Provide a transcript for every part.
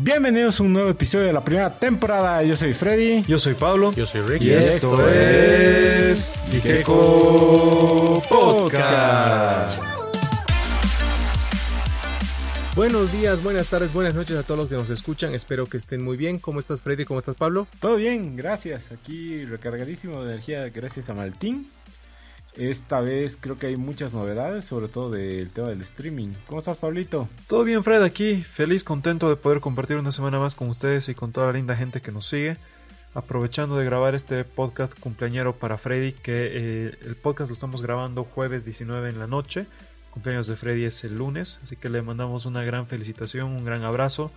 Bienvenidos a un nuevo episodio de la primera temporada. Yo soy Freddy. Yo soy Pablo. Yo soy Rick. Y esto es Ikeko Podcast. Buenos días, buenas tardes, buenas noches a todos los que nos escuchan. Espero que estén muy bien. ¿Cómo estás, Freddy? ¿Cómo estás, Pablo? Todo bien, gracias. Aquí recargadísimo de energía gracias a Maltín. Esta vez creo que hay muchas novedades, sobre todo del tema del streaming. ¿Cómo estás, Pablito? Todo bien, Fred, aquí. Feliz, contento de poder compartir una semana más con ustedes y con toda la linda gente que nos sigue. Aprovechando de grabar este podcast cumpleañero para Freddy, que eh, el podcast lo estamos grabando jueves 19 en la noche. Cumpleaños de Freddy es el lunes, así que le mandamos una gran felicitación, un gran abrazo.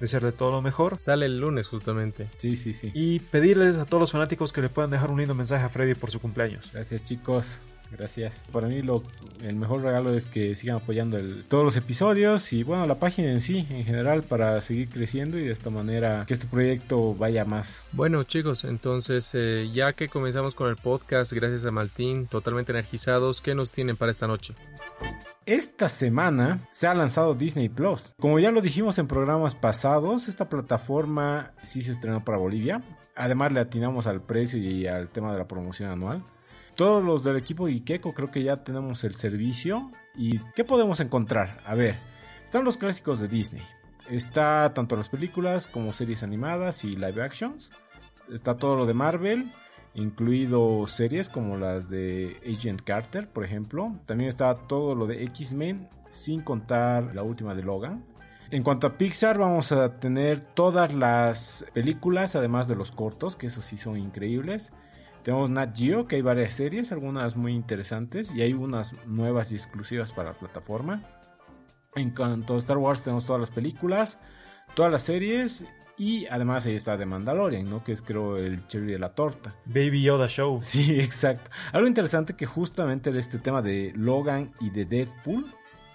Desearle todo lo mejor. Sale el lunes, justamente. Sí, sí, sí. Y pedirles a todos los fanáticos que le puedan dejar un lindo mensaje a Freddy por su cumpleaños. Gracias, chicos. Gracias. Para mí lo, el mejor regalo es que sigan apoyando el, todos los episodios y bueno, la página en sí, en general, para seguir creciendo y de esta manera que este proyecto vaya más. Bueno chicos, entonces eh, ya que comenzamos con el podcast, gracias a Maltín, totalmente energizados, ¿qué nos tienen para esta noche? Esta semana se ha lanzado Disney Plus. Como ya lo dijimos en programas pasados, esta plataforma sí se estrenó para Bolivia. Además le atinamos al precio y al tema de la promoción anual. Todos los del equipo Ikeko creo que ya tenemos el servicio. ¿Y qué podemos encontrar? A ver, están los clásicos de Disney. Está tanto las películas como series animadas y live actions. Está todo lo de Marvel, incluido series como las de Agent Carter, por ejemplo. También está todo lo de X-Men, sin contar la última de Logan. En cuanto a Pixar, vamos a tener todas las películas, además de los cortos, que esos sí son increíbles. Tenemos Nat Geo, que hay varias series, algunas muy interesantes, y hay unas nuevas y exclusivas para la plataforma. En cuanto a Star Wars, tenemos todas las películas, todas las series, y además ahí está The Mandalorian, ¿no? Que es creo el cherry de la torta. Baby Yoda Show. Sí, exacto. Algo interesante que justamente este tema de Logan y de Deadpool,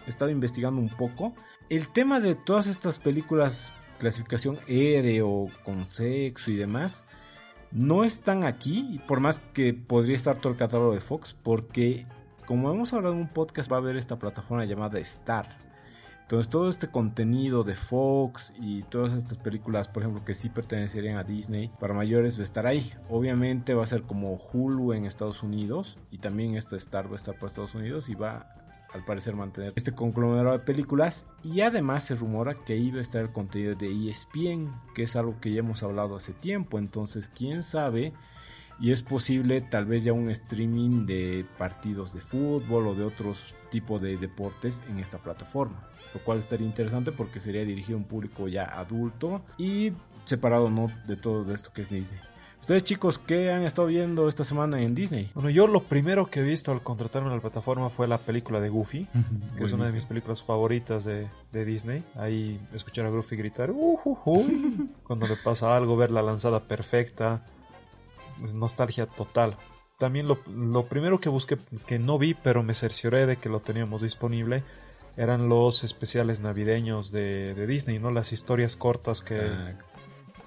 he estado investigando un poco. El tema de todas estas películas, clasificación R o con sexo y demás, no están aquí, por más que podría estar todo el catálogo de Fox, porque como hemos hablado en un podcast, va a haber esta plataforma llamada Star. Entonces todo este contenido de Fox y todas estas películas, por ejemplo, que sí pertenecerían a Disney, para mayores va a estar ahí. Obviamente va a ser como Hulu en Estados Unidos y también esta Star va a estar por Estados Unidos y va al parecer mantener este conglomerado de películas. Y además se rumora que iba a estar el contenido de ESPN, que es algo que ya hemos hablado hace tiempo, entonces quién sabe y es posible tal vez ya un streaming de partidos de fútbol o de otros tipos de deportes en esta plataforma, lo cual estaría interesante porque sería dirigido a un público ya adulto y separado no de todo esto que es Disney. Ustedes chicos, ¿qué han estado viendo esta semana en Disney? Bueno, yo lo primero que he visto al contratarme en la plataforma fue la película de Goofy, que es una de mis películas favoritas de, de Disney. Ahí escuchar a Goofy gritar, uh, uh, uh", cuando le pasa algo, ver la lanzada perfecta, es nostalgia total. También lo, lo, primero que busqué, que no vi, pero me cercioré de que lo teníamos disponible, eran los especiales navideños de, de Disney, ¿no? Las historias cortas que... Exacto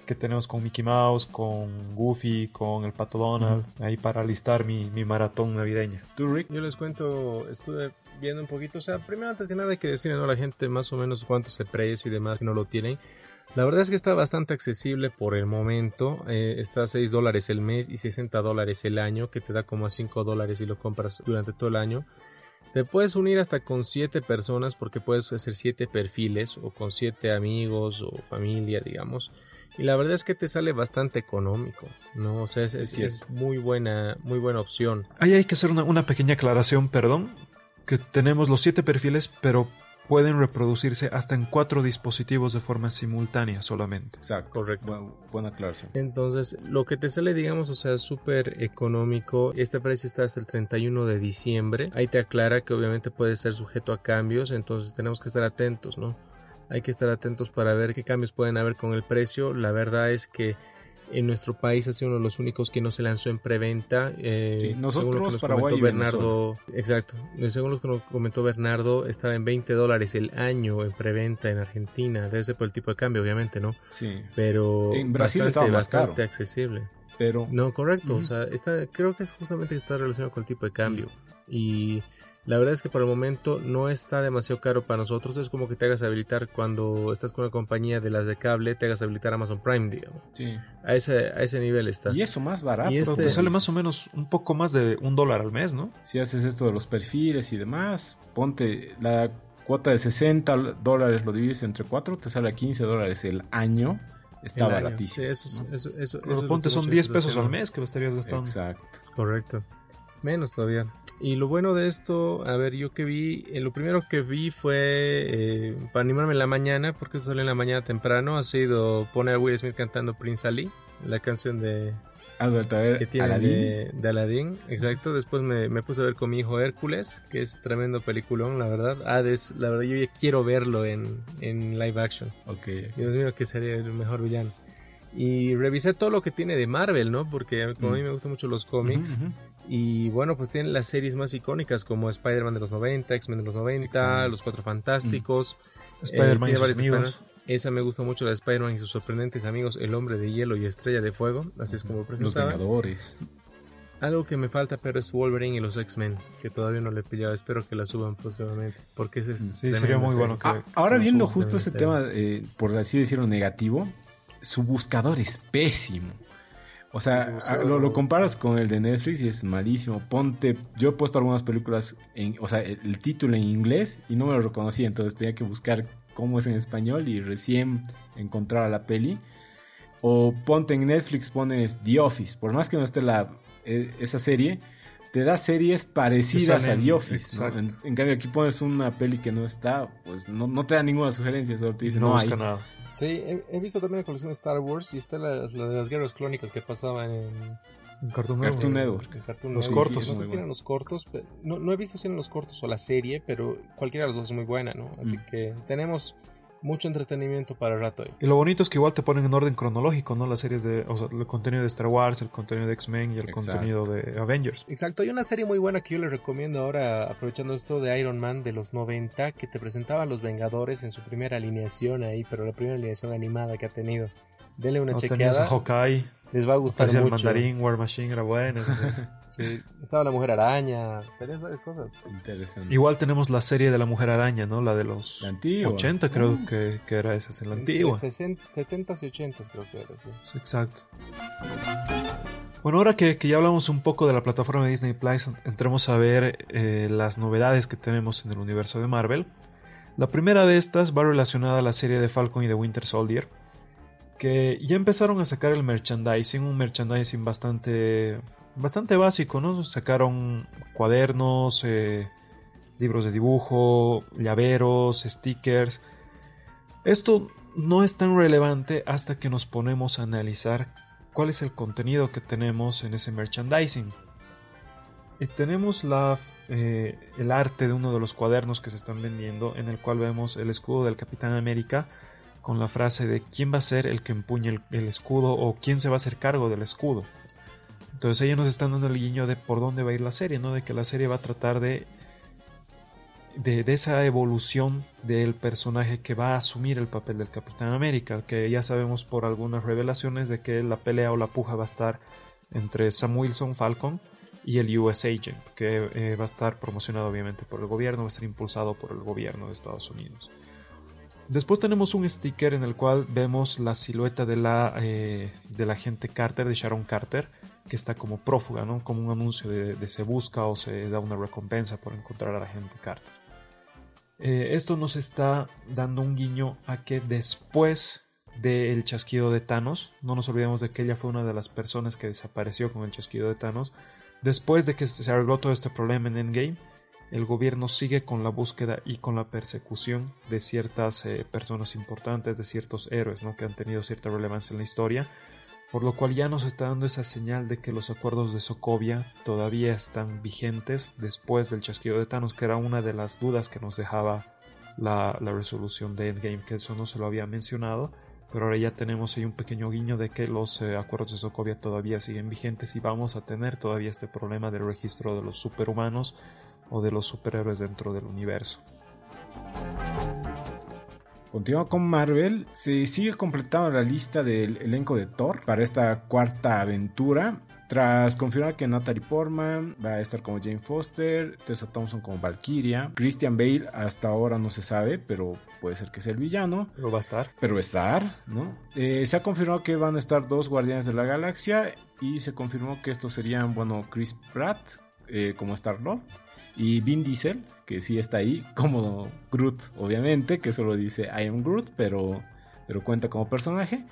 que tenemos con Mickey Mouse, con Goofy, con el Pato Donald, uh -huh. ahí para listar mi, mi, maratón navideña. ¿Tú, Rick? Yo les cuento, estuve viendo un poquito, o sea, primero antes que nada hay que decirle ¿no? a la gente más o menos cuánto es el precio y demás que no lo tienen. La verdad es que está bastante accesible por el momento, eh, está a 6 dólares el mes y 60 dólares el año, que te da como a 5 dólares si lo compras durante todo el año. Te puedes unir hasta con 7 personas porque puedes hacer 7 perfiles o con 7 amigos o familia, digamos. Y la verdad es que te sale bastante económico, ¿no? O sea, es, es, es muy buena, muy buena opción. Ahí hay que hacer una, una pequeña aclaración, perdón, que tenemos los siete perfiles, pero pueden reproducirse hasta en cuatro dispositivos de forma simultánea solamente. Exacto, correcto. Buena, buena aclaración. Entonces, lo que te sale, digamos, o sea, súper económico. Este precio está hasta el 31 de diciembre. Ahí te aclara que obviamente puede ser sujeto a cambios, entonces tenemos que estar atentos, ¿no? Hay que estar atentos para ver qué cambios pueden haber con el precio. La verdad es que en nuestro país ha sido uno de los únicos que no se lanzó en preventa. Eh, sí, nosotros, según lo que nos Paraguay comentó Bernardo, exacto. Según lo que nos comentó Bernardo, estaba en 20 dólares el año en preventa en Argentina. Debe ser por el tipo de cambio, obviamente, ¿no? Sí. Pero en Brasil bastante, estaba más bastante caro. accesible. Pero no, correcto. Uh -huh. O sea, está, creo que es justamente está relacionado con el tipo de cambio. Uh -huh. Y La verdad es que por el momento no está demasiado caro para nosotros. Es como que te hagas habilitar cuando estás con una compañía de las de cable, te hagas habilitar Amazon Prime, digamos. Sí. A ese, a ese nivel está. Y eso más barato. Y este- te sale más o menos un poco más de un dólar al mes, ¿no? Si haces esto de los perfiles y demás, ponte la cuota de 60 dólares, lo divides entre 4, te sale a 15 dólares el año. Está El año. baratísimo. Sí, eso, es- ¿no? eso, eso, eso Pero ponte, son mucha 10 gente está pesos al mes que lo estarías gastando. Exacto. Correcto. Menos todavía. Y lo bueno de esto, a ver, yo que vi, eh, lo primero que vi fue eh, para animarme en la mañana, porque sale en la mañana temprano, ha sido poner a Will Smith cantando Prince Ali, la canción de Albert, a ver, que tiene Aladdin. de, de Aladdin, exacto. Después me, me puse a ver con mi hijo Hércules, que es tremendo peliculón, la verdad. Hades, la verdad, yo ya quiero verlo en, en live action. Ok. Dios mío, que sería el mejor villano. Y revisé todo lo que tiene de Marvel, ¿no? Porque como a mí Mm. me gustan mucho los cómics. Y bueno, pues tienen las series más icónicas como Spider-Man de los 90, X-Men de los 90, Excelente. Los Cuatro Fantásticos. Spider-Man eh, y sus amigos. Esa me gusta mucho, la de Spider-Man y sus sorprendentes amigos, El Hombre de Hielo y Estrella de Fuego. Así es como lo Los presentaba. Vengadores. Algo que me falta, pero es Wolverine y los X-Men, que todavía no le he pillado. Espero que la suban próximamente, porque ese es Sí, sería muy bueno que- Ah, ahora viendo justo ese tema, eh, por así decirlo, negativo, su buscador es pésimo. O sea, Sí, lo, comparas con el de Netflix y es malísimo. Ponte, yo he puesto algunas películas, en, o sea, el, el título en inglés y no me lo reconocía, entonces tenía que buscar cómo es en español y recién encontrar la peli. O ponte en Netflix, pones The Office, por más que no esté la, eh, esa serie, te da series parecidas a The Office. ¿no? En, en cambio, aquí pones una peli que no está, pues no, no te da ninguna sugerencia, solo te dice no no, hay. nada. Sí, he, he visto también la colección de Star Wars y está la, la de las guerras clónicas que pasaban en, Un Cartoon Cartoon Network. En Cartoon Los Network. cortos No son sé si eran los cortos, pero no, no he visto si eran los cortos o la serie, pero cualquiera de los dos es muy buena, ¿no? Así Mm. que tenemos mucho entretenimiento para el rato ahí. Y lo bonito es que igual te ponen en orden cronológico, ¿no? Las series de, o sea, el contenido de Star Wars, el contenido de X-Men y el Exacto. contenido de Avengers. Exacto, hay una serie muy buena que yo les recomiendo ahora, aprovechando esto de Iron Man de los 90, que te presentaba a los Vengadores en su primera alineación ahí, pero la primera alineación animada que ha tenido. Denle una No, tenías a chequeada, Hawkeye, les va a gustar aparecía el mucho. mandarín, War Machine era bueno. Sí, estaba la Mujer Araña, tenías varias cosas. Interesante. igual tenemos la serie de la Mujer Araña, ¿no? La de los La antigua. 80 creo Uh. que, que era esa, es la antigua. 60, 70s y 80s creo que era. sí. Sí, Exacto. Bueno, ahora que, que ya hablamos un poco de la plataforma de Disney Plus, entremos a ver eh, las novedades que tenemos en el universo de Marvel. La primera de estas va relacionada a la serie de Falcon y de Winter Soldier, que ya empezaron a sacar el merchandising, un merchandising bastante, bastante básico, ¿no? Sacaron cuadernos, eh, libros de dibujo, llaveros, stickers. Esto no es tan relevante hasta que nos ponemos a analizar cuál es el contenido que tenemos en ese merchandising. Y tenemos la, eh, el arte de uno de los cuadernos que se están vendiendo, en el cual vemos el escudo del Capitán América con la frase de quién va a ser el que empuñe el, escudo o quién se va a hacer cargo del escudo. Entonces ellos nos están dando el guiño de por dónde va a ir la serie, ¿no? De que la serie va a tratar de de, de, esa evolución del personaje que va a asumir el papel del Capitán América, que ya sabemos por algunas revelaciones de que la pelea o la puja va a estar entre Sam Wilson Falcon y el US Agent, que eh, va a estar promocionado obviamente por el gobierno, va a estar impulsado por el gobierno de Estados Unidos. Después tenemos un sticker en el cual vemos la silueta de la, eh, de la agente Carter, de Sharon Carter, que está como prófuga, ¿no? como un anuncio de, de se busca o se da una recompensa por encontrar a la agente Carter. Eh, esto nos está dando un guiño a que después del chasquido de Thanos, no nos olvidemos de que ella fue una de las personas que desapareció con el chasquido de Thanos, después de que se arregló todo este problema en Endgame, el gobierno sigue con la búsqueda y con la persecución de ciertas eh, personas importantes, de ciertos héroes ¿no? que han tenido cierta relevancia en la historia, por lo cual ya nos está dando esa señal de que los acuerdos de Sokovia todavía están vigentes después del chasquido de Thanos, que era una de las dudas que nos dejaba la, resolución de Endgame, que eso no se lo había mencionado, pero ahora ya tenemos ahí un pequeño guiño de que los eh, acuerdos de Sokovia todavía siguen vigentes y vamos a tener todavía este problema del registro de los superhumanos o de los superhéroes dentro del universo. Continúa con Marvel. Se sigue completando la lista del elenco de Thor para esta cuarta aventura. Tras confirmar que Natalie Portman va a estar como Jane Foster, Tessa Thompson como Valkyria, Christian Bale hasta ahora no se sabe, pero puede ser que sea el villano. Pero va a estar. Pero va a estar, ¿no? Eh, se ha confirmado que van a estar dos Guardianes de la Galaxia y se confirmó que estos serían, bueno, Chris Pratt eh, como Star-Lord y Vin Diesel, que sí está ahí, como Groot, obviamente, que solo dice I am Groot, pero, pero cuenta como personaje.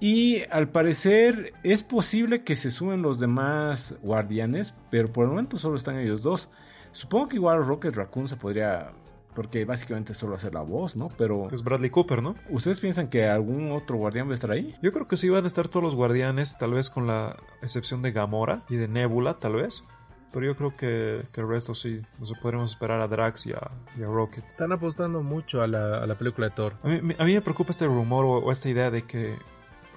Y al parecer es posible que se sumen los demás guardianes, pero por el momento solo están ellos dos. Supongo que igual Rocket Raccoon se podría porque básicamente solo hacer la voz, ¿no? Pero. Es Bradley Cooper, ¿no? ¿Ustedes piensan que algún otro guardián va a estar ahí? Yo creo que sí van a estar todos los guardianes, tal vez con la excepción de Gamora y de Nebula, tal vez. Pero yo creo que, el resto sí. Nos podremos esperar a Drax y a, Rocket. Están apostando mucho a la, película de Thor. A mí, me preocupa este rumor o, esta idea de que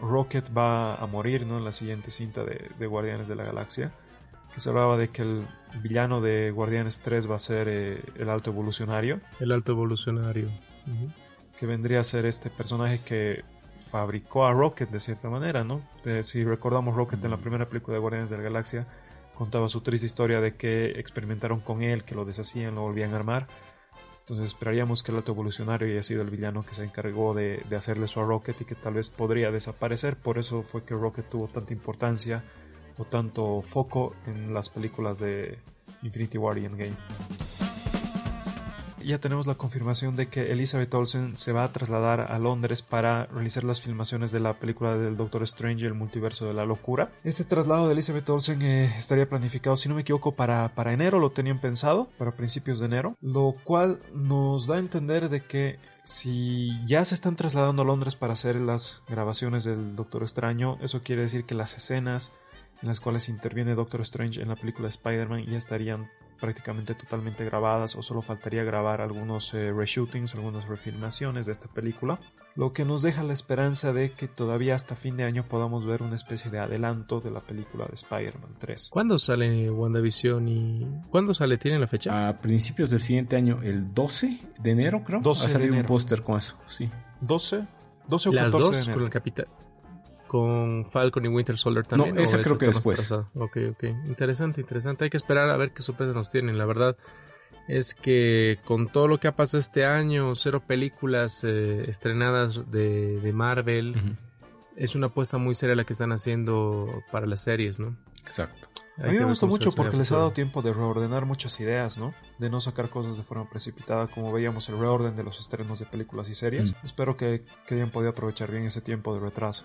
Rocket va a morir ¿no? en la siguiente cinta de, Guardianes de la Galaxia. Que se hablaba de que el villano de Guardianes 3 va a ser eh, el Alto Evolucionario. El Alto Evolucionario. Que vendría a ser este personaje que fabricó a Rocket de cierta manera, ¿no? si recordamos Rocket en la primera película de Guardianes de la Galaxia, contaba su triste historia de que experimentaron con él, que lo deshacían, lo volvían a armar. Entonces esperaríamos que el alto evolucionario haya sido el villano que se encargó de, de, hacerle eso a Rocket y que tal vez podría desaparecer. Por eso fue que Rocket tuvo tanta importancia o tanto foco en las películas de Infinity War y Endgame ya tenemos la confirmación de que Elizabeth Olsen se va a trasladar a Londres para realizar las filmaciones de la película del Doctor Strange, el multiverso de la locura. Este traslado de Elizabeth Olsen eh, estaría planificado, si no me equivoco, para, para enero, lo tenían pensado, para principios de enero, lo cual nos da a entender de que si ya se están trasladando a Londres para hacer las grabaciones del Doctor Extraño, eso quiere decir que las escenas en las cuales interviene Doctor Strange en la película Spider-Man ya estarían prácticamente totalmente grabadas o solo faltaría grabar algunos eh, reshootings, algunas refilmaciones de esta película, lo que nos deja la esperanza de que todavía hasta fin de año podamos ver una especie de adelanto de la película de Spider-Man 3. ¿Cuándo sale WandaVision y cuándo sale? ¿Tienen la fecha? A principios del siguiente año, el 12 de enero creo. 12 a salir un póster con eso, sí. 12, 12 o Las 14 dos con el capitán con Falcon y Winter Soldier también. No, esa creo que después. Ok, ok. Interesante, interesante. Hay que esperar a ver qué sorpresas nos tienen. La verdad es que con todo lo que ha pasado este año, cero películas eh, estrenadas de, Marvel, es una apuesta muy seria la que están haciendo para las series, ¿no? Exacto. A mí me gustó mucho porque les ha dado tiempo de reordenar muchas ideas, ¿no? De no sacar cosas de forma precipitada, como veíamos el reorden de los estrenos de películas y series. Espero que, que hayan podido aprovechar bien ese tiempo de retraso.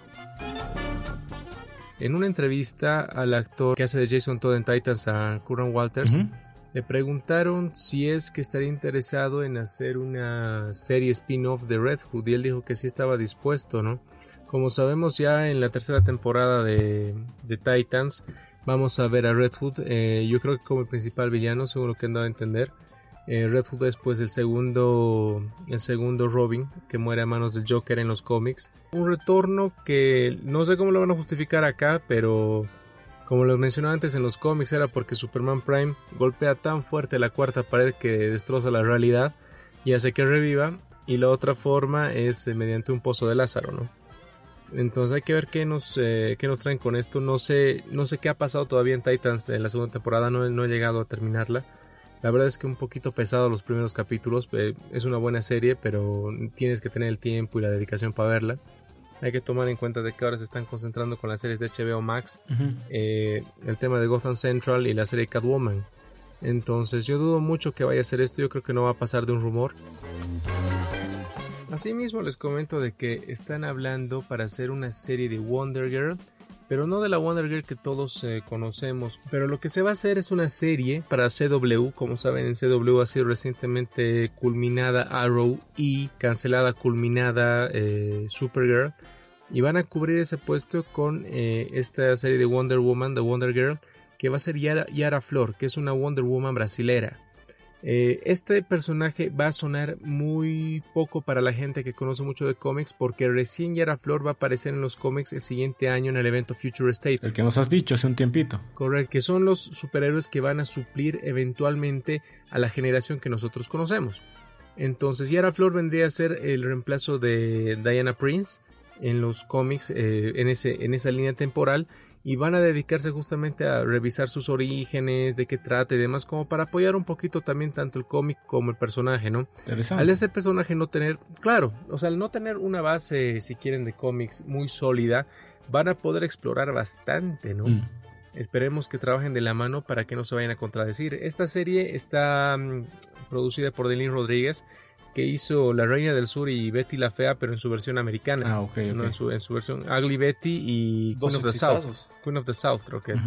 En una entrevista al actor que hace de Jason Todd en Titans, a Curran Walters, le preguntaron si es que estaría interesado en hacer una serie spin-off de Red Hood y él dijo que sí estaba dispuesto, ¿no? Como sabemos ya en la tercera temporada de, Titans vamos a ver a Red Hood, eh, yo creo que como el principal villano, según lo que han dado a entender. Eh, Red Hood es pues el segundo, el segundo Robin que muere a manos del Joker en los cómics. Un retorno que no sé cómo lo van a justificar acá, pero como lo mencioné antes en los cómics era porque Superman Prime golpea tan fuerte la cuarta pared que destroza la realidad y hace que reviva. Y la otra forma es eh, mediante un pozo de Lázaro, ¿no? Entonces hay que ver qué nos, eh, qué nos traen con esto. No sé, no sé qué ha pasado todavía en Titans en la segunda temporada, no, no he llegado a terminarla. La verdad es que un poquito pesado los primeros capítulos. Eh, es una buena serie, pero tienes que tener el tiempo y la dedicación para verla. Hay que tomar en cuenta de que ahora se están concentrando con las series de HBO Max, eh, el tema de Gotham Central y la serie Catwoman. Entonces yo dudo mucho que vaya a ser esto, yo creo que no va a pasar de un rumor. Asimismo les comento de que están hablando para hacer una serie de Wonder Girl pero no de la Wonder Girl que todos eh, conocemos. Pero lo que se va a hacer es una serie para CW, como saben en CW ha sido recientemente culminada Arrow y cancelada culminada eh, Supergirl. Y van a cubrir ese puesto con eh, esta serie de Wonder Woman, de Wonder Girl, que va a ser Yara, Yara Flor, que es una Wonder Woman brasilera. Eh, este personaje va a sonar muy poco para la gente que conoce mucho de cómics porque recién Yara Flor va a aparecer en los cómics el siguiente año en el evento Future State. El que nos has dicho hace un tiempito. Correcto, que son los superhéroes que van a suplir eventualmente a la generación que nosotros conocemos. Entonces Yara Flor vendría a ser el reemplazo de Diana Prince en los cómics eh, en, ese, en esa línea temporal y van a dedicarse justamente a revisar sus orígenes, de qué trata y demás, como para apoyar un poquito también tanto el cómic como el personaje, ¿no? Al este personaje no tener, claro, o sea, al no tener una base, si quieren, de cómics muy sólida, van a poder explorar bastante, ¿no? Mm. Esperemos que trabajen de la mano para que no se vayan a contradecir. Esta serie está mm, producida por Delin Rodríguez, que hizo La Reina del Sur y Betty la Fea, pero en su versión americana. Ah, ok. En, su, versión Ugly Betty y Queen of the South. Queen of the South, creo que es.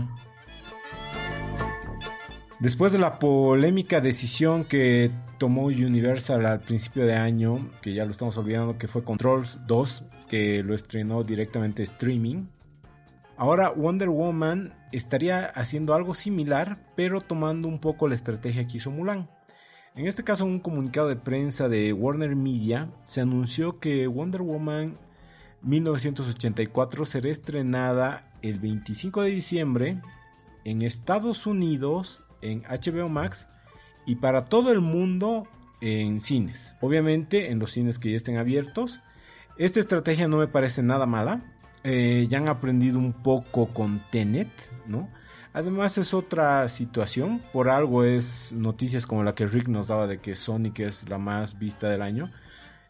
Después de la polémica decisión que tomó Universal al principio de año, que ya lo estamos olvidando, que fue Controls 2, que lo estrenó directamente streaming. Ahora Wonder Woman estaría haciendo algo similar, pero tomando un poco la estrategia que hizo Mulan. En este caso, en un comunicado de prensa de Warner Media, se anunció que Wonder Woman 1984 será estrenada el 25 de diciembre en Estados Unidos en HBO Max y para todo el mundo en cines. Obviamente en los cines que ya estén abiertos esta estrategia no me parece nada mala. Eh, ya han aprendido un poco con Tenet, ¿no? Además es otra situación, por algo es noticias como la que Rick nos daba de que Sonic es la más vista del año.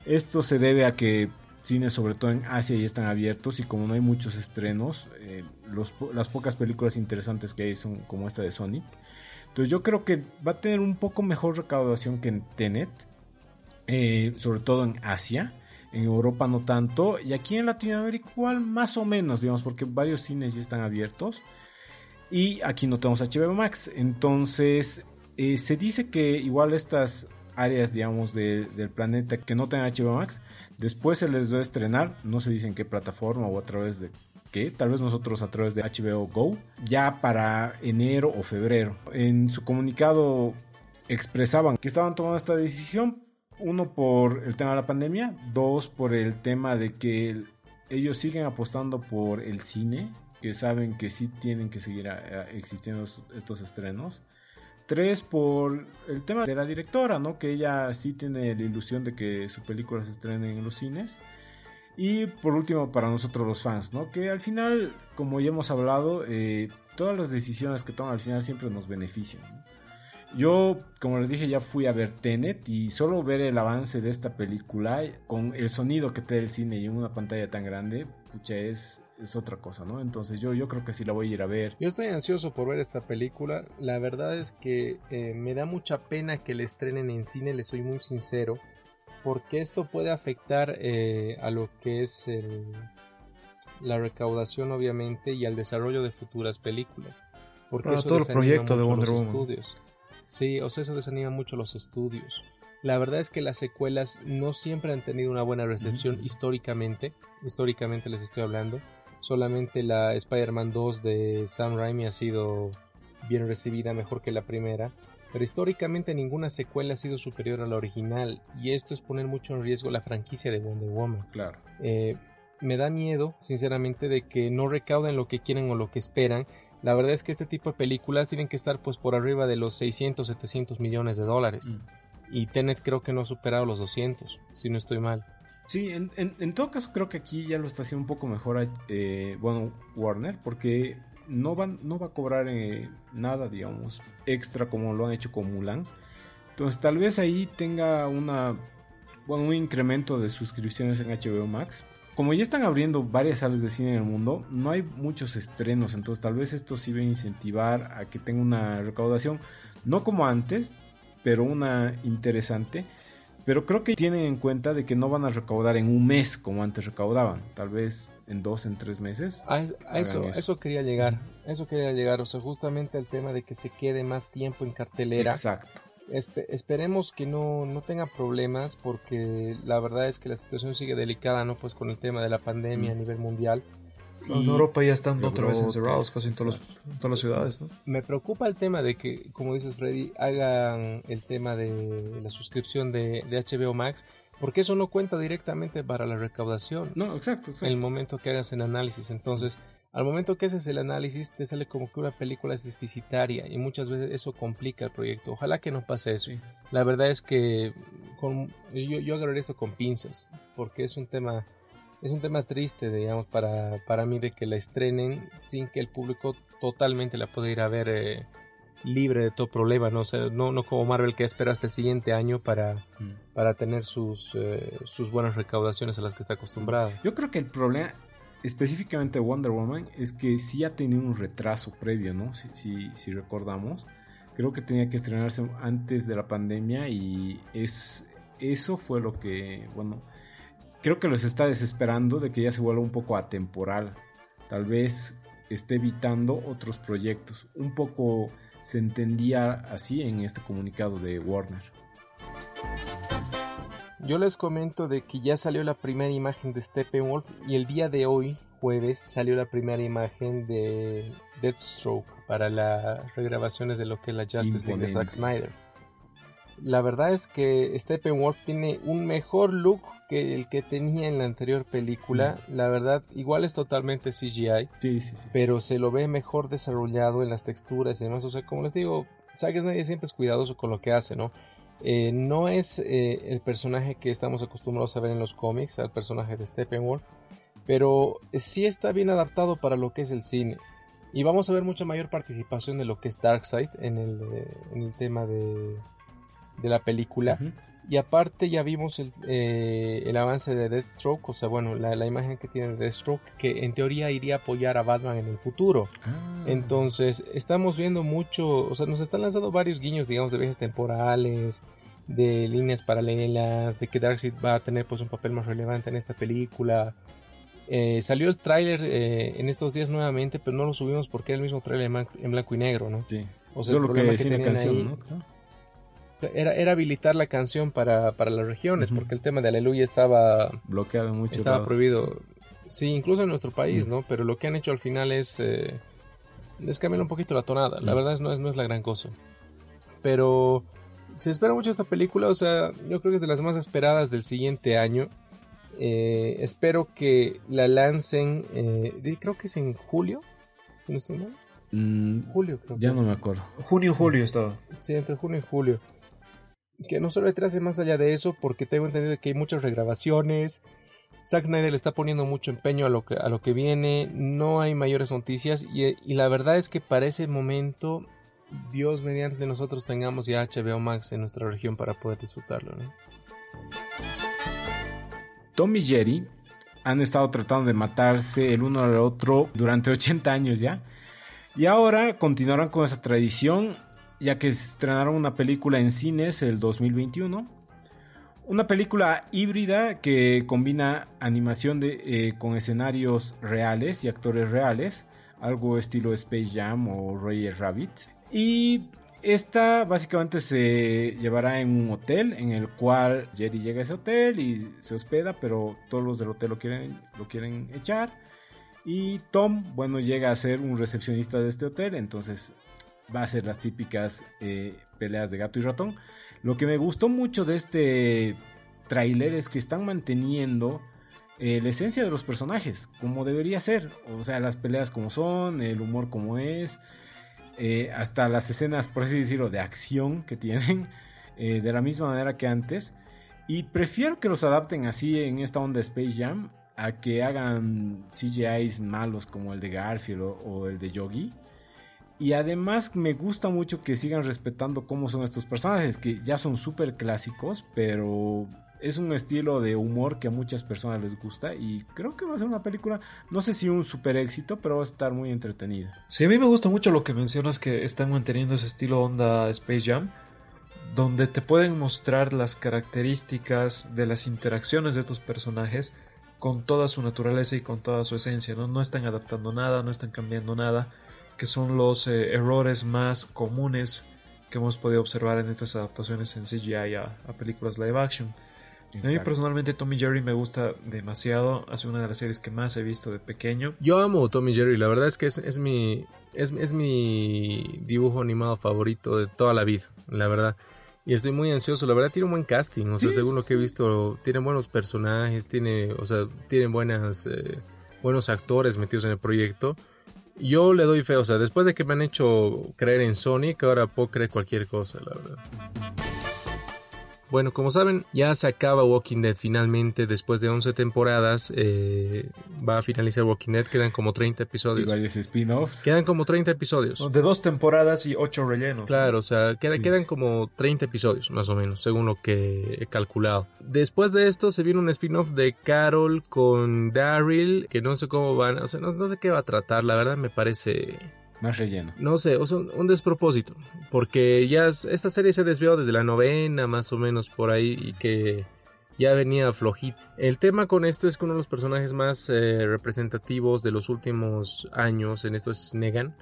Esto se debe a que cines sobre todo en Asia ya están abiertos y como no hay muchos estrenos, eh, las pocas películas interesantes que hay son como esta de Sonic. Entonces yo creo que va a tener un poco mejor recaudación que en Tenet, eh, sobre todo en Asia en Europa no tanto, y aquí en Latinoamérica igual más o menos, digamos, porque varios cines ya están abiertos. Y aquí no tenemos HBO Max, entonces eh, se dice que igual estas áreas, digamos, del planeta que no tengan HBO Max, después se les va a estrenar, no se dice en qué plataforma o a través de qué, tal vez nosotros a través de HBO Go, ya para enero o febrero. En su comunicado expresaban que estaban tomando esta decisión. Uno por el tema de la pandemia, dos por el tema de que ellos siguen apostando por el cine, que saben que sí tienen que seguir existiendo estos estrenos. Tres, por el tema de la directora, ¿no? Que ella sí tiene la ilusión de que su película se estrene en los cines. Y por último, para nosotros los fans, ¿no? Que al final, como ya hemos hablado, eh, todas las decisiones que toman al final siempre nos benefician. Yo, como les dije, ya fui a ver Tenet y solo ver el avance de esta película con el sonido que te da el cine y en una pantalla tan grande, pucha, es, es otra cosa, ¿no? Entonces yo, yo creo que sí la voy a ir a ver. Yo estoy ansioso por ver esta película. La verdad es que eh, me da mucha pena que la estrenen en cine, les soy muy sincero, porque esto puede afectar eh, a lo que es la recaudación, obviamente, y al desarrollo de futuras películas. Porque Para todo el proyecto de Wonder Woman. Estudios. Sí, o sea, eso desanima mucho los estudios. La verdad es que las secuelas no siempre han tenido una buena recepción históricamente. Históricamente les estoy hablando. Solamente la Spider-Man 2 de Sam Raimi ha sido bien recibida, mejor que la primera. Pero históricamente ninguna secuela ha sido superior a la original. Y esto es poner mucho en riesgo la franquicia de Wonder Woman. Claro. Eh, me da miedo, sinceramente, de que no recauden lo que quieren o lo que esperan la verdad es que este tipo de películas tienen que estar pues por arriba de los 600, 700 millones de dólares. Mm. Y Tenet creo que no ha superado los 200, si no estoy mal. Sí, en, todo caso creo que aquí ya lo está haciendo un poco mejor eh, bueno, Warner, porque no, van, no va a cobrar eh, nada, digamos, extra como lo han hecho con Mulan. Entonces tal vez ahí tenga una, bueno, un incremento de suscripciones en HBO Max como ya están abriendo varias salas de cine en el mundo, no hay muchos estrenos, entonces tal vez esto sí va a incentivar a que tenga una recaudación, no como antes, pero una interesante. Pero creo que tienen en cuenta de que no van a recaudar en un mes como antes recaudaban, tal vez en dos, en tres meses. A, eso, eso, quería llegar, eso quería llegar, o sea, justamente el tema de que se quede más tiempo en cartelera. Exacto. Este, esperemos que no, no tenga problemas porque la verdad es que la situación sigue delicada, ¿no? Pues con el tema de la pandemia a nivel mundial. En Europa ya están otra vez encerrados casi en, todas las ciudades, ¿no? Me preocupa el tema de que, como dices Freddy, hagan el tema de la suscripción de, de HBO Max, porque eso no cuenta directamente para la recaudación. No, exacto, En el momento que hagas el análisis. Entonces, al momento que haces el análisis te sale como que una película es deficitaria y muchas veces eso complica el proyecto. Ojalá que no pase eso. La verdad es que yo, yo agarraré esto con pinzas porque es un tema es un tema triste, digamos, para, para mí de que la estrenen sin que el público totalmente la pueda ir a ver eh, libre de todo problema, ¿no? no, no como Marvel que espera hasta el siguiente año para, mm. para tener sus, eh, sus buenas recaudaciones a las que está acostumbrado. Yo creo que el problema específicamente Wonder Woman es que sí ha tenido un retraso previo, ¿no? Si, recordamos. Creo que tenía que estrenarse antes de la pandemia y es, eso fue lo que, bueno, creo que los está desesperando de que ya se vuelva un poco atemporal. Tal vez esté evitando otros proyectos. Un poco se entendía así en este comunicado de Warner. Yo les comento de que ya salió la primera imagen de Steppenwolf y el día de hoy, jueves, salió la primera imagen de Deathstroke para las regrabaciones de lo que es la Justice League de Zack Snyder. La verdad es que Steppenwolf tiene un mejor look que el que tenía en la anterior película. Mm. La verdad, igual es totalmente CGI, pero se lo ve mejor desarrollado en las texturas y demás. O sea, como les digo, Zack Snyder siempre es cuidadoso con lo que hace, ¿no? Eh, no es eh, el personaje que estamos acostumbrados a ver en los cómics, al personaje de Steppenwolf, pero sí está bien adaptado para lo que es el cine. Y vamos a ver mucha mayor participación de lo que es Darkseid en el, en el tema de la película. Y aparte ya vimos el, avance de Deathstroke, o sea, bueno, la, imagen que tiene Deathstroke, que en teoría iría a apoyar a Batman en el futuro. Ah. Entonces, estamos viendo mucho, o sea, nos están lanzando varios guiños, digamos, de viajes temporales, de líneas paralelas, de que Darkseid va a tener pues un papel más relevante en esta película. Eh, salió el tráiler eh, en estos días nuevamente, pero no lo subimos porque era el mismo tráiler en blanco y negro, ¿no? Sí. O sea, Solo que, que canción, ¿no? Era, era habilitar la canción para, para las regiones, porque el tema de Aleluya estaba bloqueado mucho. Estaba prohibido. Sí, incluso en nuestro país, ¿no? Pero lo que han hecho al final es, eh, es cambiar un poquito la tonada. La verdad no es, no es la gran cosa. Pero se espera mucho esta película, o sea, yo creo que es de las más esperadas del siguiente año. Eh, espero que la lancen, eh, creo que es en julio, no estoy mal. Mm, julio, creo. Ya no me acuerdo. Junio, julio estaba. Sí, entre junio y julio que no se retrase más allá de eso porque tengo entendido que hay muchas regrabaciones. Zack Snyder le está poniendo mucho empeño a lo que, a lo que viene, no hay mayores noticias y, la verdad es que para ese momento Dios mediante nosotros tengamos ya HBO Max en nuestra región para poder disfrutarlo. Tom y Jerry han estado tratando de matarse el uno al otro durante 80 años ya. Y ahora continuarán con esa tradición ya que estrenaron una película en cines el 2021. Una película híbrida que combina animación eh, con escenarios reales y actores reales, algo estilo Space Jam o Roger Rabbit. Y esta básicamente se llevará en un hotel en el cual Jerry llega a ese hotel y se hospeda, pero todos los del hotel lo quieren, lo quieren echar. Y Tom, bueno, llega a ser un recepcionista de este hotel, entonces va a ser las típicas eh, peleas de gato y ratón. Lo que me gustó mucho de este tráiler es que están manteniendo eh, la esencia de los personajes, como debería ser. O sea, las peleas como son, el humor como es, eh, hasta las escenas, por así decirlo, de acción que tienen, de la misma manera que antes. Y prefiero que los adapten así en esta onda Space Jam a que hagan CGIs malos como el de Garfield o el de Yogi. Y además me gusta mucho que sigan respetando cómo son estos personajes, que ya son súper clásicos, pero es un estilo de humor que a muchas personas les gusta y creo que va a ser una película, no sé si un super éxito, pero va a estar muy entretenida. Sí, a mí me gusta mucho lo que mencionas que están manteniendo ese estilo onda Space Jam, donde te pueden mostrar las características de las interacciones de estos personajes con toda su naturaleza y con toda su esencia, ¿no? No están adaptando nada, no están cambiando nada que son los eh, errores más comunes que hemos podido observar en estas adaptaciones en CGI a, películas live action. A mí personalmente Tommy Jerry me gusta demasiado, hace una de las series que más he visto de pequeño. Yo amo Tommy Jerry, la verdad es que es, mi, es, es, mi dibujo animado favorito de toda la vida, la verdad. Y estoy muy ansioso, la verdad tiene un buen casting, o sea, según lo que he visto, tiene buenos personajes, tiene, o sea, tienen buenas, eh, buenos actores metidos en el proyecto. Yo le doy fe, o sea, después de que me han hecho creer en Sonic, ahora puedo creer cualquier cosa, la verdad. Bueno, como saben, ya se acaba Walking Dead finalmente. Después de 11 temporadas, eh, va a finalizar Walking Dead. Quedan como 30 episodios. Y varios spin-offs. Quedan como 30 episodios. De dos temporadas y ocho rellenos. Claro, o sea, quedan como 30 episodios, más o menos, según lo que he calculado. Después de esto, se viene un spin-off de Carol con Daryl, que no sé cómo van, o sea, no sé qué va a tratar. La verdad, me parece más relleno. No sé, o sea, un despropósito. Porque ya esta serie se desvió desde la novena, más o menos por ahí, y que ya venía flojito. El tema con esto es que uno de los personajes más eh, representativos de los últimos años en esto es Negan,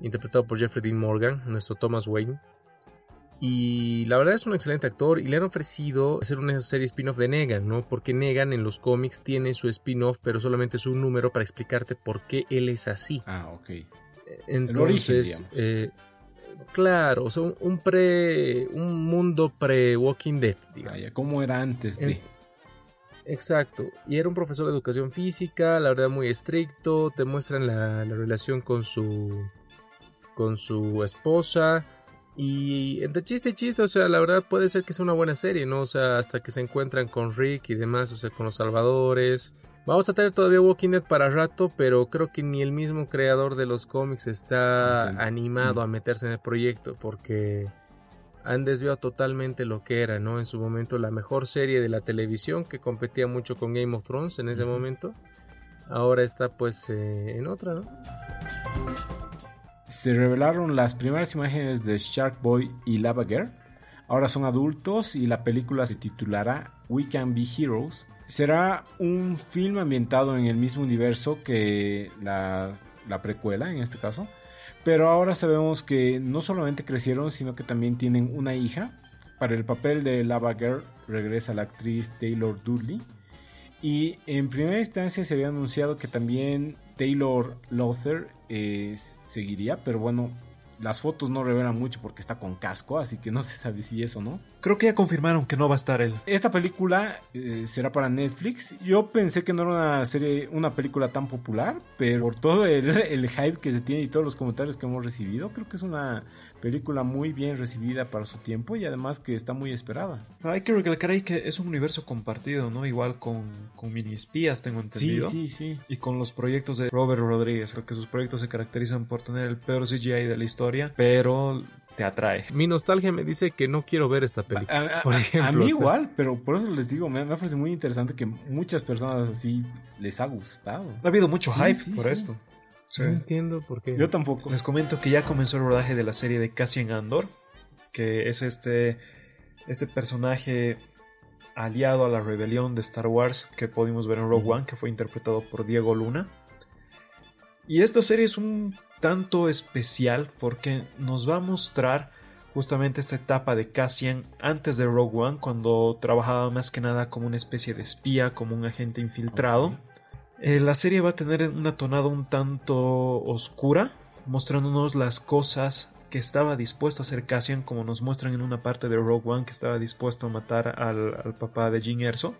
interpretado por Jeffrey Dean Morgan, nuestro Thomas Wayne. Y la verdad es un excelente actor y le han ofrecido hacer una serie spin-off de Negan, ¿no? Porque Negan en los cómics tiene su spin-off, pero solamente es un número para explicarte por qué él es así. Ah, ok. Entonces, eh, claro, o un, pre, un mundo pre-Walking Dead, digamos. ¿Cómo era antes de? exacto, y era un profesor de educación física, la verdad muy estricto, te muestran la, relación con su, con su esposa, y entre chiste y chiste, o sea, la verdad puede ser que sea una buena serie, ¿no? O sea, hasta que se encuentran con Rick y demás, o sea, con los salvadores. Vamos a tener todavía Walking Dead para rato, pero creo que ni el mismo creador de los cómics está animado a meterse en el proyecto porque han desviado totalmente lo que era, ¿no? En su momento la mejor serie de la televisión que competía mucho con Game of Thrones en ese momento. Ahora está pues eh, en otra, ¿no? Se revelaron las primeras imágenes de Shark Boy y Lava Girl. Ahora son adultos y la película se titulará We Can Be Heroes será un film ambientado en el mismo universo que la, precuela en este caso. Pero ahora sabemos que no solamente crecieron, sino que también tienen una hija. Para el papel de Lava Girl regresa la actriz Taylor Dudley. Y en primera instancia se había anunciado que también Taylor Lothar eh, seguiría, pero bueno, las fotos no revelan mucho porque está con casco, así que no se sabe si eso no. Creo que ya confirmaron que no va a estar él. Esta película eh, será para Netflix. Yo pensé que no era una serie, una película tan popular, pero por todo el, el hype que se tiene y todos los comentarios que hemos recibido, creo que es una película muy bien recibida para su tiempo y además que está muy esperada. Hay que recalcar ahí que es un universo compartido, ¿no? Igual con, con mini espías, tengo entendido. Sí, sí, sí. Y con los proyectos de Robert Rodríguez, que sus proyectos se caracterizan por tener el peor CGI de la historia, pero te atrae. Mi nostalgia me dice que no quiero ver esta película. A, por ejemplo, a mí igual, pero por eso les digo, me, me, parece muy interesante que muchas personas así les ha gustado. Ha habido mucho hype por esto. No entiendo por qué. Yo tampoco. Les comento que ya comenzó el rodaje de la serie de Cassian Andor, que es este, este personaje aliado a la rebelión de Star Wars que pudimos ver en Rogue One, que fue interpretado por Diego Luna. Y esta serie es un tanto especial porque nos va a mostrar justamente esta etapa de Cassian antes de Rogue One, cuando trabajaba más que nada como una especie de espía, como un agente infiltrado. Eh, la serie va a tener una tonada un tanto oscura, mostrándonos las cosas que estaba dispuesto a hacer Cassian, como nos muestran en una parte de Rogue One que estaba dispuesto a matar al, papá de Jin Erso.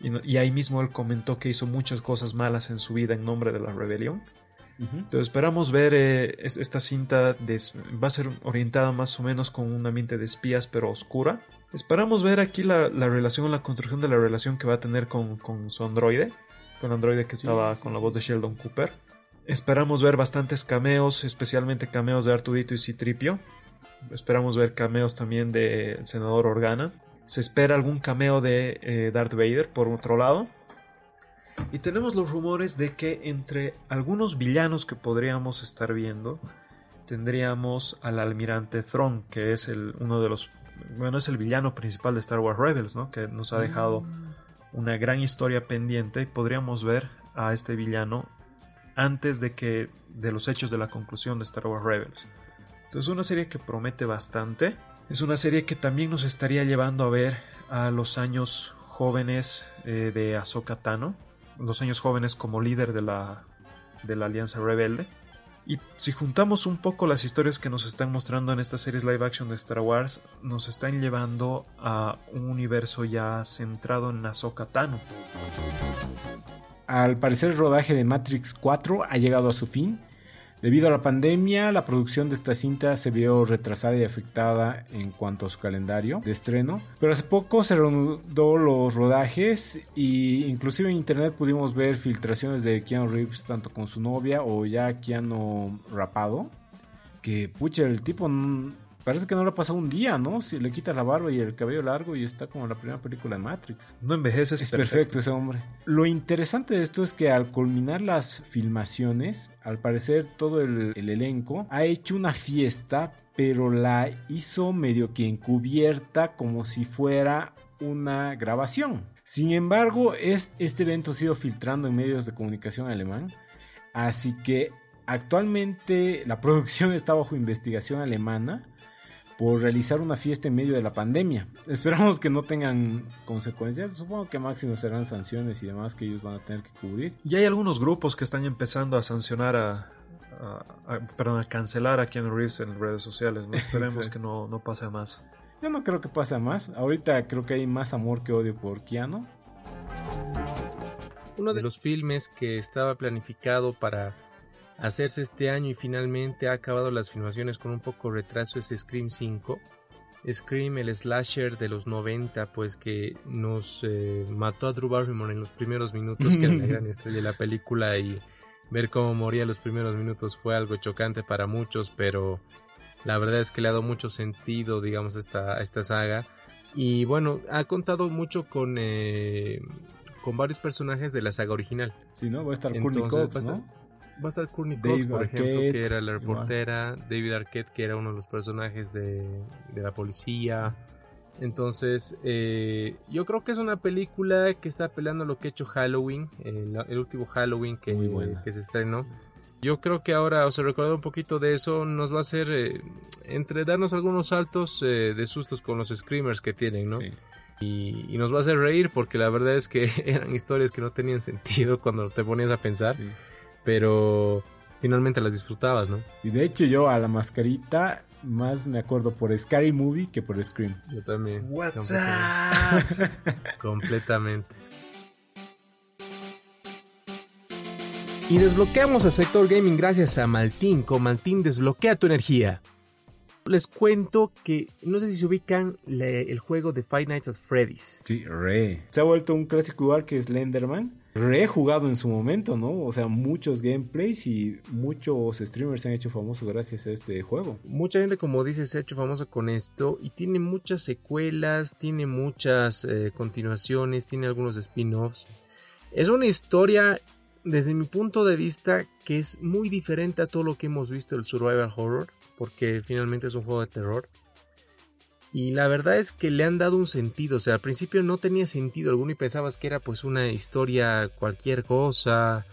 Y, ahí mismo él comentó que hizo muchas cosas malas en su vida en nombre de la rebelión. Entonces esperamos ver eh, esta cinta, va a ser orientada más o menos con un ambiente de espías pero oscura. Esperamos ver aquí la, relación, la construcción de la relación que va a tener con, con su androide con androide que estaba con la voz de Sheldon Cooper. Esperamos ver bastantes cameos, especialmente cameos de Artudito y Citripio. Esperamos ver cameos también del senador Organa. Se espera algún cameo de eh, Darth Vader, por otro lado. Y tenemos los rumores de que entre algunos villanos que podríamos estar viendo, tendríamos al almirante Thrawn, que es el, uno de los. Bueno, es el villano principal de Star Wars Rebels, ¿no? Que nos ha dejado mm una gran historia pendiente y podríamos ver a este villano antes de que de los hechos de la conclusión de Star Wars Rebels. Entonces una serie que promete bastante. Es una serie que también nos estaría llevando a ver a los años jóvenes eh, de Ahsoka Tano, los años jóvenes como líder de la, de la Alianza Rebelde. Y si juntamos un poco las historias que nos están mostrando en estas series live action de Star Wars, nos están llevando a un universo ya centrado en Ahsoka Tano. Al parecer el rodaje de Matrix 4 ha llegado a su fin. Debido a la pandemia, la producción de esta cinta se vio retrasada y afectada en cuanto a su calendario de estreno, pero hace poco se reanudó los rodajes y inclusive en internet pudimos ver filtraciones de Keanu Reeves tanto con su novia o ya Keanu rapado, que pucha, el tipo Parece que no ha pasado un día, ¿no? Si le quita la barba y el cabello largo y está como la primera película de Matrix. No envejeces. Es perfecto. ese hombre. Lo interesante de esto es que al culminar las filmaciones, al parecer todo el, elenco ha hecho una fiesta, pero la hizo medio que encubierta como si fuera una grabación. Sin embargo, este evento ha sido filtrando en medios de comunicación alemán, así que actualmente la producción está bajo investigación alemana por realizar una fiesta en medio de la pandemia. Esperamos que no tengan consecuencias. Supongo que máximo serán sanciones y demás que ellos van a tener que cubrir. Y hay algunos grupos que están empezando a sancionar a, perdón, a cancelar a Keanu Reeves en redes sociales. ¿no? Esperemos que no, no pase más. Yo no creo que pase más. Ahorita creo que hay más amor que odio por Keanu. Uno de los filmes que estaba planificado para hacerse este año y finalmente ha acabado las filmaciones con un poco retraso es Scream 5. Scream, el slasher de los 90, pues que nos eh, mató a Drew Barrymore en los primeros minutos, que era la gran estrella de la película y ver cómo moría en los primeros minutos fue algo chocante para muchos, pero la verdad es que le ha dado mucho sentido, digamos, esta, esta saga. Y bueno, ha contado mucho con, eh, con varios personajes de la saga original. Sí, ¿no? Va a estar Courtney Cox, ¿no? Va a estar Courtney Cox, por ejemplo, que era la reportera, David Arquette, que era uno de los personajes de, la policía. Entonces, eh, yo creo que es una película que está peleando lo que ha hecho Halloween, el, último Halloween que, que se estrenó. Yo creo que ahora, os he recordado un poquito de eso, nos va a hacer eh, entre darnos algunos saltos eh, de sustos con los screamers que tienen, ¿no? Y, y, nos va a hacer reír porque la verdad es que eran historias que no tenían sentido cuando te ponías a pensar. Pero finalmente las disfrutabas, ¿no? Sí, de hecho yo a la mascarita más me acuerdo por Scary Movie que por Scream. Yo también. What's completamente. completamente. Y desbloqueamos el sector gaming gracias a Maltín. Con Maltín desbloquea tu energía. Les cuento que no sé si se ubican el juego de Five Nights at Freddy's. Sí, re. Se ha vuelto un clásico igual que Slenderman re-jugado en su momento, ¿no? O sea, muchos gameplays y muchos streamers se han hecho famosos gracias a este juego. Mucha gente, como dices, se ha hecho famosa con esto y tiene muchas secuelas, tiene muchas eh, continuaciones, tiene algunos spin-offs. Es una historia, desde mi punto de vista, que es muy diferente a todo lo que hemos visto del survival horror, porque finalmente es un juego de terror. Y la verdad es que le han dado un sentido. O sea, al principio no tenía sentido alguno y pensabas que era pues una historia, cualquier cosa,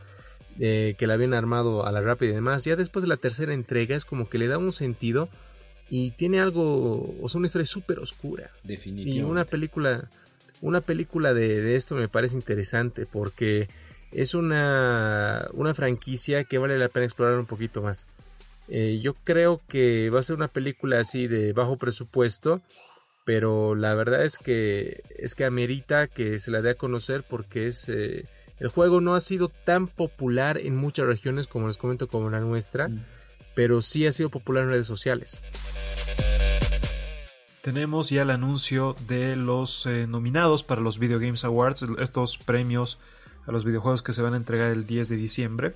eh, que la habían armado a la rápida y demás. Ya después de la tercera entrega es como que le da un sentido y tiene algo, o sea, una historia súper oscura. Definitivamente. Y una película, una película de, de, esto me parece interesante porque es una, una franquicia que vale la pena explorar un poquito más. Eh, yo creo que va a ser una película así de bajo presupuesto, pero la verdad es que es que amerita que se la dé a conocer porque es eh, el juego no ha sido tan popular en muchas regiones como les comento como la nuestra, mm. pero sí ha sido popular en redes sociales. Tenemos ya el anuncio de los eh, nominados para los Video Games Awards, estos premios a los videojuegos que se van a entregar el 10 de diciembre.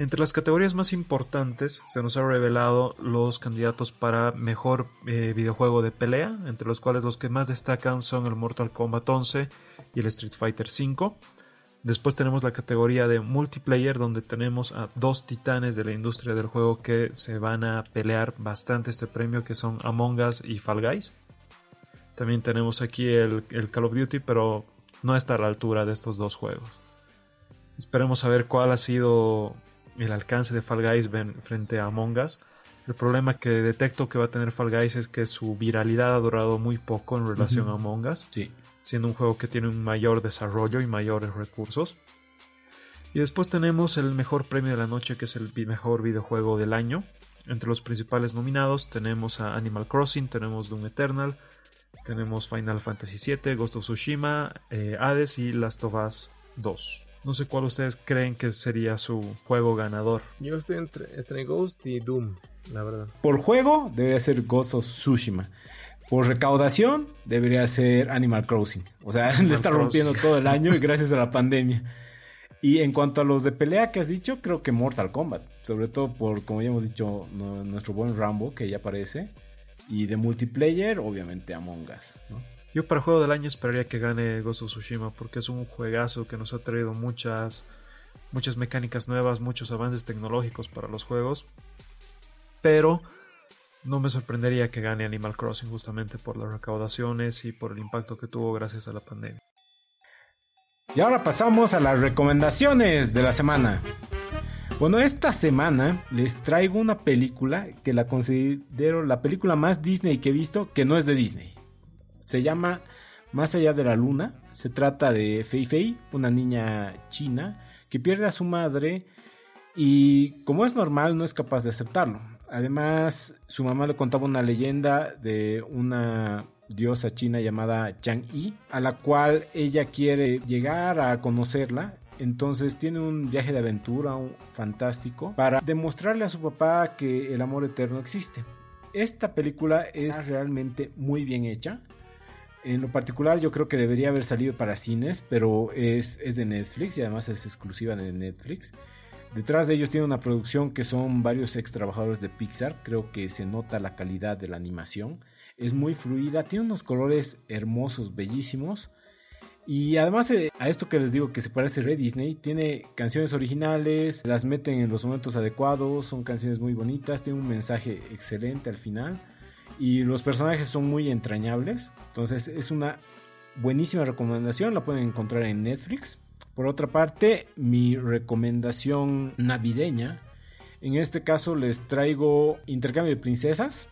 Entre las categorías más importantes se nos ha revelado los candidatos para mejor eh, videojuego de pelea, entre los cuales los que más destacan son el Mortal Kombat 11 y el Street Fighter 5. Después tenemos la categoría de multiplayer donde tenemos a dos titanes de la industria del juego que se van a pelear bastante este premio que son Among Us y Fall Guys. También tenemos aquí el, el Call of Duty pero no está a la altura de estos dos juegos. Esperemos a ver cuál ha sido el alcance de Fall Guys frente a Among Us. El problema que detecto que va a tener Fall Guys es que su viralidad ha durado muy poco en relación a Among Us, sí. siendo un juego que tiene un mayor desarrollo y mayores recursos. Y después tenemos el mejor premio de la noche, que es el mejor videojuego del año. Entre los principales nominados tenemos a Animal Crossing, tenemos Doom Eternal, tenemos Final Fantasy VII, Ghost of Tsushima, eh, Hades y Last of Us 2. No sé cuál ustedes creen que sería su juego ganador. Yo estoy entre, Ghost y Doom, la verdad. Por juego debería ser Ghost of Tsushima. Por recaudación debería ser Animal Crossing. O sea, le está rompiendo todo el año y gracias a la pandemia. Y en cuanto a los de pelea que has dicho, creo que Mortal Kombat. Sobre todo por, como ya hemos dicho, nuestro buen Rambo, que ya aparece. Y de multiplayer, obviamente Among Us. ¿no? Yo para juego del año esperaría que gane Ghost of Tsushima porque es un juegazo que nos ha traído muchas, muchas mecánicas nuevas, muchos avances tecnológicos para los juegos. Pero no me sorprendería que gane Animal Crossing justamente por las recaudaciones y por el impacto que tuvo gracias a la pandemia. Y ahora pasamos a las recomendaciones de la semana. Bueno, esta semana les traigo una película que la considero la película más Disney que he visto que no es de Disney. Se llama Más allá de la luna. Se trata de Fei Fei, una niña china que pierde a su madre y como es normal no es capaz de aceptarlo. Además, su mamá le contaba una leyenda de una diosa china llamada Chang Yi, a la cual ella quiere llegar a conocerla. Entonces tiene un viaje de aventura fantástico para demostrarle a su papá que el amor eterno existe. Esta película es realmente muy bien hecha. En lo particular yo creo que debería haber salido para cines, pero es, de Netflix y además es exclusiva de Netflix. Detrás de ellos tiene una producción que son varios ex trabajadores de Pixar, creo que se nota la calidad de la animación, es muy fluida, tiene unos colores hermosos, bellísimos. Y además eh, a esto que les digo que se parece Red Disney, tiene canciones originales, las meten en los momentos adecuados, son canciones muy bonitas, tiene un mensaje excelente al final y los personajes son muy entrañables. Entonces es una buenísima recomendación, la pueden encontrar en Netflix. Por otra parte, mi recomendación navideña, en este caso les traigo Intercambio de Princesas.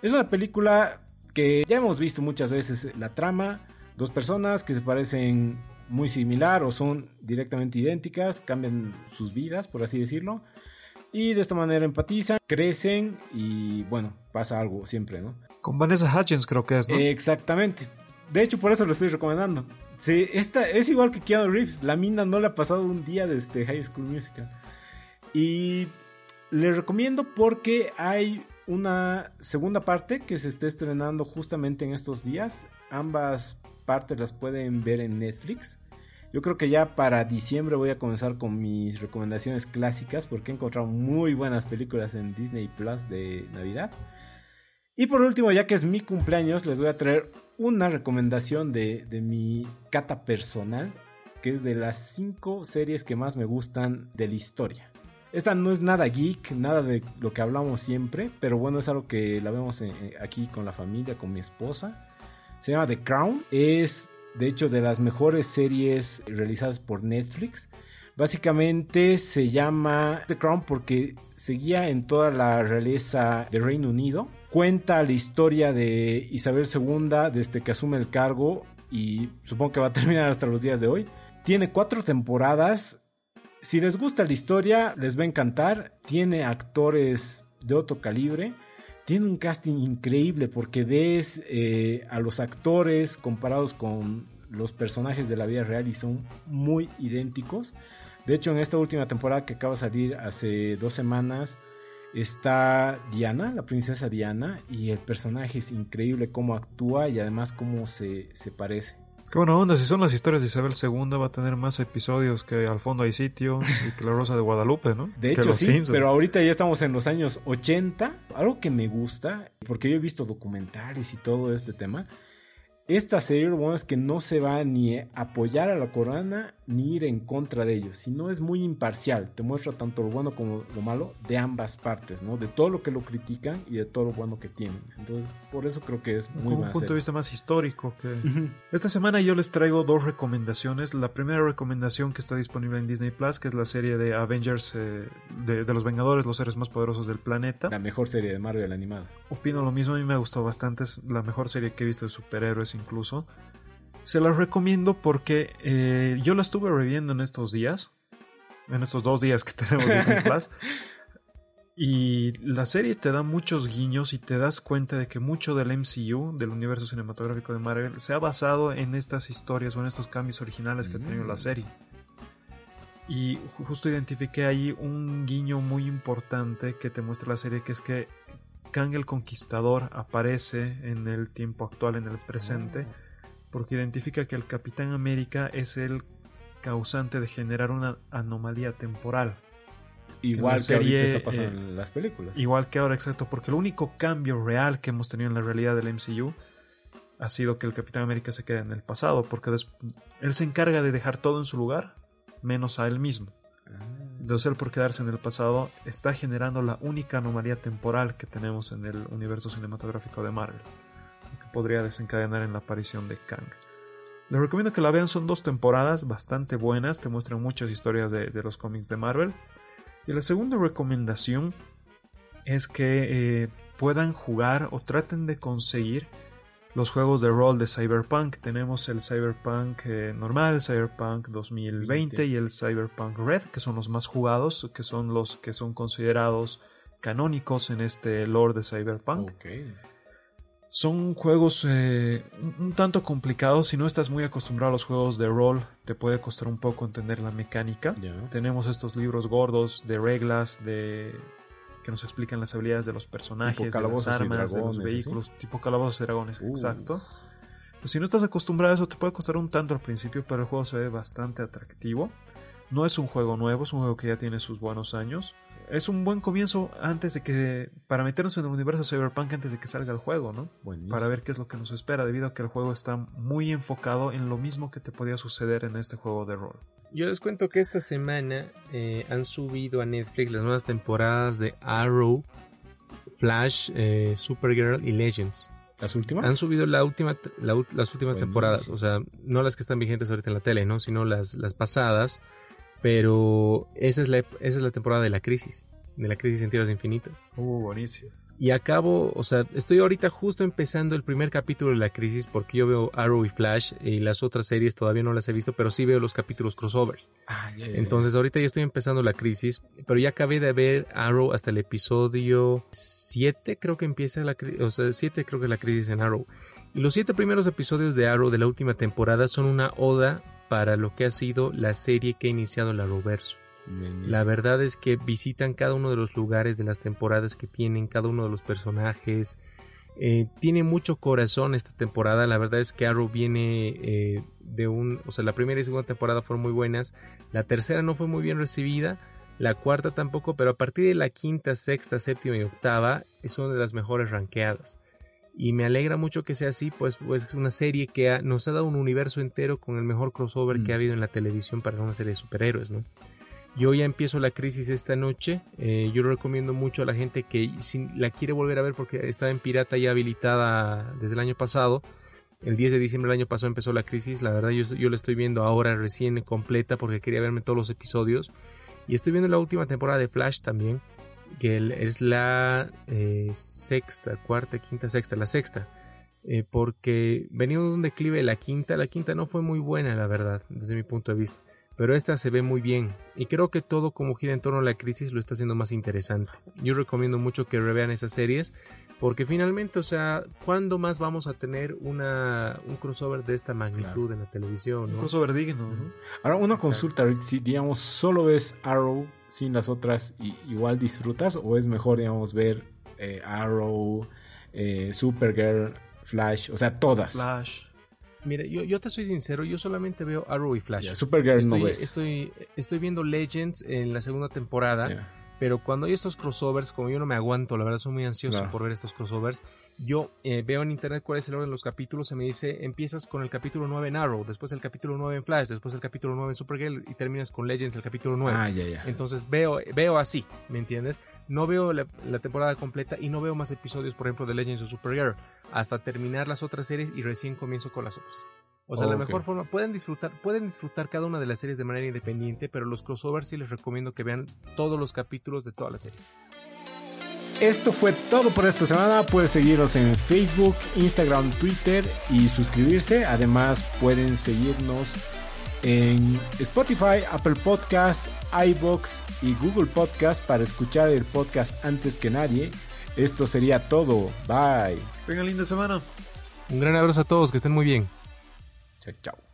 Es una película que ya hemos visto muchas veces la trama, dos personas que se parecen muy similar o son directamente idénticas, cambian sus vidas, por así decirlo y de esta manera empatizan, crecen y bueno, pasa algo siempre, ¿no? Con Vanessa Hutchins creo que es, ¿no? Exactamente. De hecho, por eso lo estoy recomendando. Sí, esta es igual que Keanu Reeves. La mina no le ha pasado un día desde este High School Musical. Y le recomiendo porque hay una segunda parte que se está estrenando justamente en estos días. Ambas partes las pueden ver en Netflix. Yo creo que ya para diciembre voy a comenzar con mis recomendaciones clásicas porque he encontrado muy buenas películas en Disney Plus de Navidad. Y por último, ya que es mi cumpleaños, les voy a traer una recomendación de, mi cata personal, que es de las 5 series que más me gustan de la historia. Esta no es nada geek, nada de lo que hablamos siempre, pero bueno, es algo que la vemos eh, aquí con la familia, con mi esposa. Se llama The Crown. Es de hecho de las mejores series realizadas por Netflix. Básicamente se llama The Crown porque seguía en toda la realeza del Reino Unido. Cuenta la historia de Isabel II desde que asume el cargo y supongo que va a terminar hasta los días de hoy. Tiene cuatro temporadas. Si les gusta la historia, les va a encantar. Tiene actores de otro calibre tiene un casting increíble porque ves eh, a los actores comparados con los personajes de la vida real y son muy idénticos. De hecho, en esta última temporada que acaba de salir hace dos semanas, está Diana, la princesa Diana, y el personaje es increíble cómo actúa y además cómo se, se parece. Qué buena onda, si son las historias de Isabel II va a tener más episodios que Al fondo hay sitio y que La Rosa de Guadalupe, ¿no? De hecho sí, pero ahorita ya estamos en los años 80. Algo que me gusta, porque yo he visto documentales y todo este tema, esta serie lo bueno es que no se va ni a apoyar a la corona ni ir en contra de ellos, sino es muy imparcial, te muestra tanto lo bueno como lo malo de ambas partes, ¿no? De todo lo que lo critican y de todo lo bueno que tienen. Entonces, por eso creo que es muy Un punto de vista más histórico que... Esta semana yo les traigo dos recomendaciones. La primera recomendación que está disponible en Disney Plus, que es la serie de Avengers eh, de, de, los Vengadores, los seres más poderosos del planeta. La mejor serie de Marvel animada. Opino lo mismo, a mí me ha gustado bastante, es la mejor serie que he visto de superhéroes incluso. Se las recomiendo porque eh, yo la estuve reviendo en estos días, en estos dos días que tenemos Disney Plus. Y la serie te da muchos guiños y te das cuenta de que mucho del MCU, del universo cinematográfico de Marvel, se ha basado en estas historias o en estos cambios originales que ha tenido la mm. serie. Y justo identifiqué ahí un guiño muy importante que te muestra la serie, que es que Kang el Conquistador aparece en el tiempo actual, en el presente, porque identifica que el Capitán América es el causante de generar una anomalía temporal. Igual que, ahorita está pasando eh, en las películas. Igual que ahora, exacto, porque el único cambio real que hemos tenido en la realidad del MCU ha sido que el Capitán América se quede en el pasado, porque él se encarga de dejar todo en su lugar, menos a él mismo. Entonces él por quedarse en el pasado está generando la única anomalía temporal que tenemos en el universo cinematográfico de Marvel, que podría desencadenar en la aparición de Kang. Les recomiendo que la vean, son dos temporadas bastante buenas, te muestran muchas historias de, los cómics de Marvel. Y la segunda recomendación es que eh, puedan jugar o traten de conseguir los juegos de rol de Cyberpunk. Tenemos el Cyberpunk eh, normal, el Cyberpunk 2020 y el Cyberpunk Red, que son los más jugados, que son los que son considerados canónicos en este lore de Cyberpunk. Son juegos eh, un tanto complicados. Si no estás muy acostumbrado a los juegos de rol, te puede costar un poco entender la mecánica. Tenemos estos libros gordos de reglas, de que nos explican las habilidades de los personajes, de las armas, de los vehículos, tipo calabozos y dragones, uh. exacto. Pues si no estás acostumbrado a eso, te puede costar un tanto al principio, pero el juego se ve bastante atractivo. No es un juego nuevo, es un juego que ya tiene sus buenos años es un buen comienzo antes de que para meternos en el universo Cyberpunk antes de que salga el juego, ¿no? Para ver qué es lo que nos espera, debido a que el juego está muy enfocado en lo mismo que te podía suceder en este juego de rol. Yo les cuento que esta semana eh, han subido a Netflix las nuevas temporadas de Arrow, Flash, eh, Supergirl y Legends. ¿Las últimas? Han subido la última, las últimas temporadas, o sea, no las que están vigentes ahorita en la tele, ¿no? Sino las, las pasadas pero esa es la, esa es la temporada de la crisis, de la crisis en tierras infinitas. Uh, buenísimo. Y acabo, o sea, estoy ahorita justo empezando el primer capítulo de la crisis porque yo veo Arrow y Flash y las otras series todavía no las he visto, pero sí veo los capítulos crossovers. Ah, Entonces ahorita ya estoy empezando la crisis, pero ya acabé de ver Arrow hasta el episodio 7, creo que empieza la crisis, o sea, 7 creo que la crisis en Arrow. Y los siete primeros episodios de Arrow de la última temporada son una oda para lo que ha sido la serie que ha iniciado la La verdad es que visitan cada uno de los lugares de las temporadas que tienen, cada uno de los personajes. Eh, tiene mucho corazón esta temporada. La verdad es que Arrow viene eh, de un. O sea, la primera y segunda temporada fueron muy buenas. La tercera no fue muy bien recibida. La cuarta tampoco, pero a partir de la quinta, sexta, séptima y octava son de las mejores ranqueadas y me alegra mucho que sea así, pues, pues es una serie que nos ha dado un universo entero con el mejor crossover que ha mm. habido en la televisión para una serie de superhéroes, ¿no? Yo ya empiezo la crisis esta noche, eh, yo lo recomiendo mucho a la gente que si la quiere volver a ver porque estaba en pirata ya habilitada desde el año pasado, el 10 de diciembre del año pasado empezó la crisis, la verdad yo, yo la estoy viendo ahora recién completa porque quería verme todos los episodios y estoy viendo la última temporada de Flash también que es la eh, sexta, cuarta, quinta, sexta, la sexta. Eh, porque venía de un declive la quinta, la quinta no fue muy buena, la verdad, desde mi punto de vista. Pero esta se ve muy bien y creo que todo como gira en torno a la crisis lo está haciendo más interesante. Yo recomiendo mucho que revean esas series porque finalmente, o sea, ¿cuándo más vamos a tener una, un crossover de esta magnitud en la televisión? Un crossover digno, ¿no? Ahora, una consulta, Rick, si digamos solo ves Arrow sin las otras, ¿igual disfrutas o es mejor, digamos, ver eh, Arrow, eh, Supergirl, Flash, o sea, todas? Flash. Mira, yo, yo te soy sincero, yo solamente veo Arrow y Flash. Supergirl estoy, no ves. Estoy, estoy viendo Legends en la segunda temporada. Pero cuando hay estos crossovers, como yo no me aguanto, la verdad soy muy ansioso por ver estos crossovers, yo eh, veo en internet cuál es el orden de los capítulos, se me dice, empiezas con el capítulo 9 en Arrow, después el capítulo 9 en Flash, después el capítulo 9 en Supergirl y terminas con Legends el capítulo 9. Ah, ya, ya. Entonces veo, veo así, ¿me entiendes? No veo la, temporada completa y no veo más episodios, por ejemplo, de Legends o Supergirl, hasta terminar las otras series y recién comienzo con las otras. O sea, la mejor forma, pueden disfrutar, pueden disfrutar cada una de las series de manera independiente, pero los crossovers sí les recomiendo que vean todos los capítulos de toda la serie. Esto fue todo por esta semana. Pueden seguirnos en Facebook, Instagram, Twitter y suscribirse. Además, pueden seguirnos en Spotify, Apple Podcasts, iBox y Google Podcasts para escuchar el podcast antes que nadie. Esto sería todo. Bye. Tengan linda semana. Un gran abrazo a todos, que estén muy bien. Chao, chao.